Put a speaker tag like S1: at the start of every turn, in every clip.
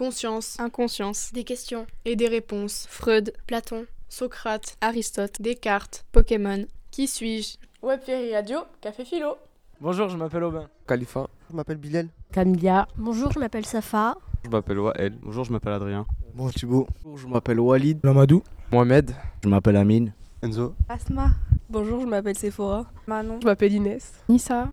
S1: Conscience,
S2: Inconscience.
S3: Des questions.
S1: et des réponses.
S2: Freud.
S3: Platon.
S1: Socrate,
S2: Aristote.
S1: Descartes.
S2: Pokémon.
S1: Qui suis-je?
S4: Web Ferry Radio, Café Philo.
S5: Bonjour, je m'appelle Aubin.
S6: Khalifa.
S7: Je m'appelle Bilal.
S8: Camilla.
S3: Bonjour, je m'appelle Safa.
S9: Je m'appelle Wael. Bonjour, je m'appelle Adrien.
S7: Bon, Thibaut.
S6: Bonjour, je m'appelle Walid.
S5: Lamadou.
S9: Mohamed.
S10: Je m'appelle Amine.
S7: Enzo.
S11: Asma.
S4: Bonjour, je m'appelle Sephora.
S11: Manon.
S4: Je m'appelle Inès.
S2: Nissa.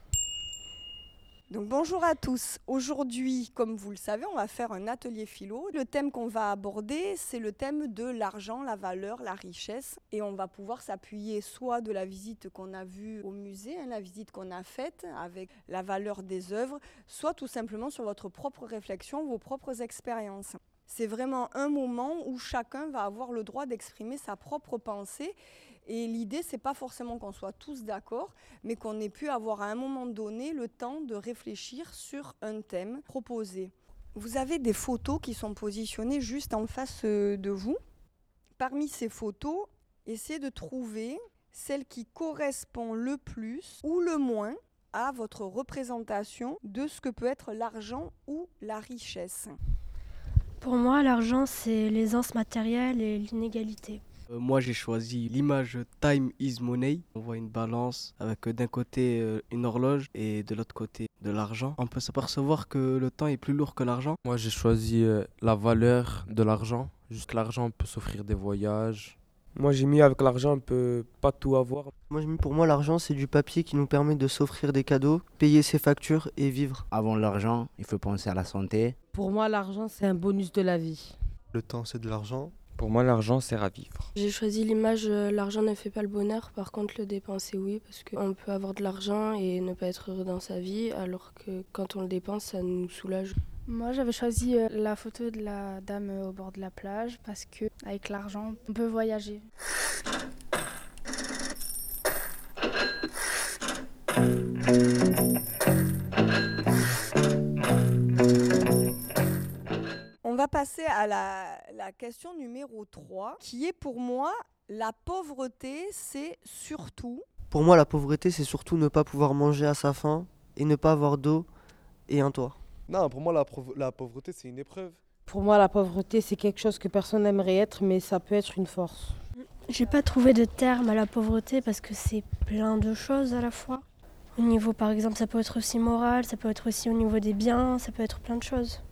S12: Donc bonjour à tous. Aujourd'hui, comme vous le savez, on va faire un atelier philo. Le thème qu'on va aborder, c'est le thème de l'argent, la valeur, la richesse. Et on va pouvoir s'appuyer soit de la visite qu'on a vue au musée, hein, la visite qu'on a faite avec la valeur des œuvres, soit tout simplement sur votre propre réflexion, vos propres expériences. C'est vraiment un moment où chacun va avoir le droit d'exprimer sa propre pensée et l'idée, c'est pas forcément qu'on soit tous d'accord, mais qu'on ait pu avoir à un moment donné le temps de réfléchir sur un thème proposé. Vous avez des photos qui sont positionnées juste en face euh, de vous. Parmi ces photos, essayez de trouver celle qui correspond le plus ou le moins à votre représentation de ce que peut être l'argent ou la richesse.
S3: Pour moi, l'argent, c'est l'aisance matérielle et l'inégalité.
S6: Euh, moi, j'ai choisi l'image Time is Money. On voit une balance avec euh, d'un côté euh, une horloge et de l'autre côté de l'argent. On peut s'apercevoir que le temps est plus lourd que l'argent.
S5: Moi, j'ai choisi euh, la valeur de l'argent. Juste que l'argent peut s'offrir des voyages. Moi, j'ai mis avec l'argent, on peut pas tout avoir.
S7: Moi, j'ai mis pour moi l'argent, c'est du papier qui nous permet de s'offrir des cadeaux, payer ses factures et vivre.
S10: Avant l'argent, il faut penser à la santé.
S8: Pour moi, l'argent, c'est un bonus de la vie.
S7: Le temps, c'est de l'argent.
S5: Pour moi, l'argent sert à vivre.
S13: J'ai choisi l'image euh, l'argent ne fait pas le bonheur, par contre le dépenser oui, parce qu'on peut avoir de l'argent et ne pas être heureux dans sa vie, alors que quand on le dépense, ça nous soulage.
S14: Moi, j'avais choisi euh, la photo de la dame au bord de la plage parce que avec l'argent, on peut voyager.
S12: Va passer à la, la question numéro 3, qui est pour moi la pauvreté, c'est surtout
S7: Pour moi, la pauvreté, c'est surtout ne pas pouvoir manger à sa faim et ne pas avoir d'eau et un toit.
S15: Non, pour moi, la, la pauvreté, c'est une épreuve.
S8: Pour moi, la pauvreté, c'est quelque chose que personne n'aimerait être, mais ça peut être une force.
S3: J'ai pas trouvé de terme à la pauvreté parce que c'est plein de choses à la fois. Au niveau, par exemple, ça peut être aussi moral, ça peut être aussi au niveau des biens, ça peut être plein de choses.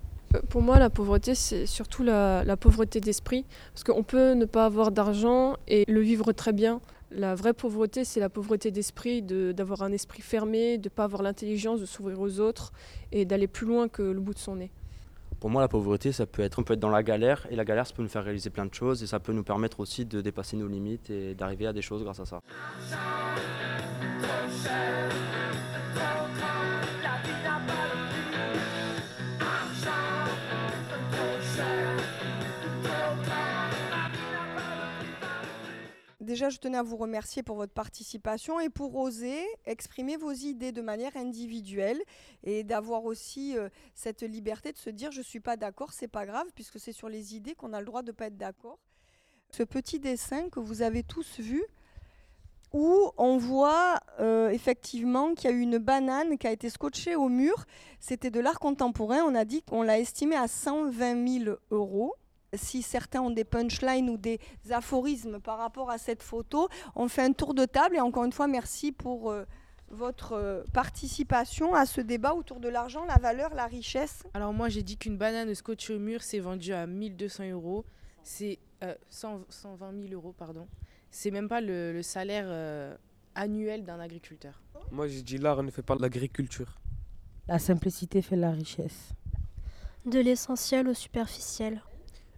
S4: Pour moi, la pauvreté, c'est surtout la, pauvreté d'esprit. Parce qu'on peut ne pas avoir d'argent et le vivre très bien. La vraie pauvreté, c'est la pauvreté d'esprit, de- d'avoir un esprit fermé, de ne pas avoir l'intelligence de s'ouvrir aux autres et d'aller plus loin que le bout de son nez.
S9: Pour moi, la pauvreté, ça peut être, on peut être dans la galère, et la galère, ça peut nous faire réaliser plein de choses, et ça peut nous permettre aussi de dépasser nos limites et d'arriver à des choses grâce à ça.
S12: Déjà, je tenais à vous remercier pour votre participation et pour oser exprimer vos idées de manière individuelle et d'avoir aussi euh, cette liberté de se dire je suis pas d'accord, c'est pas grave puisque c'est sur les idées qu'on a le droit de pas être d'accord. Ce petit dessin que vous avez tous vu où on voit euh, effectivement qu'il y a eu une banane qui a été scotchée au mur. C'était de l'art contemporain. On a dit qu'on l'a estimé à 120 000 euros si certains ont des punchlines ou des aphorismes par rapport à cette photo, on fait un tour de table et encore une fois, merci pour euh, votre euh, participation à ce débat autour de l'argent, la valeur, la richesse.
S16: Alors moi j'ai dit qu'une banane scotch au mur c'est vendu à 1200 euros. C'est euh, 100 120 000 euros, pardon. C'est même pas le, le salaire euh, annuel d'un agriculteur.
S5: Moi, j'ai dit l'art ne fait pas l'agriculture.
S8: La simplicité fait la richesse.
S3: De l'essentiel au superficiel.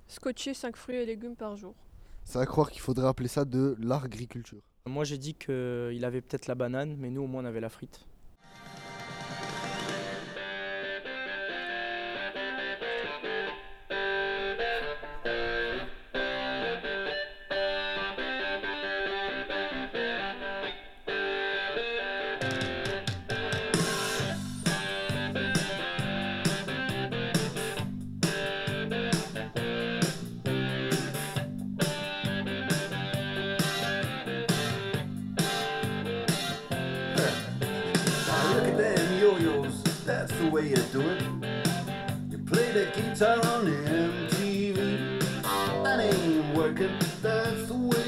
S4: Scotcher 5 fruits et légumes par jour.
S15: C'est à croire qu'il faudrait appeler ça de l'agriculture.
S5: Moi, j'ai dit qu'il avait peut-être la banane, mais nous, au moins, on avait la frite.
S17: That's the way you do it. You
S2: play the guitar on MTV. That ain't working, that's the way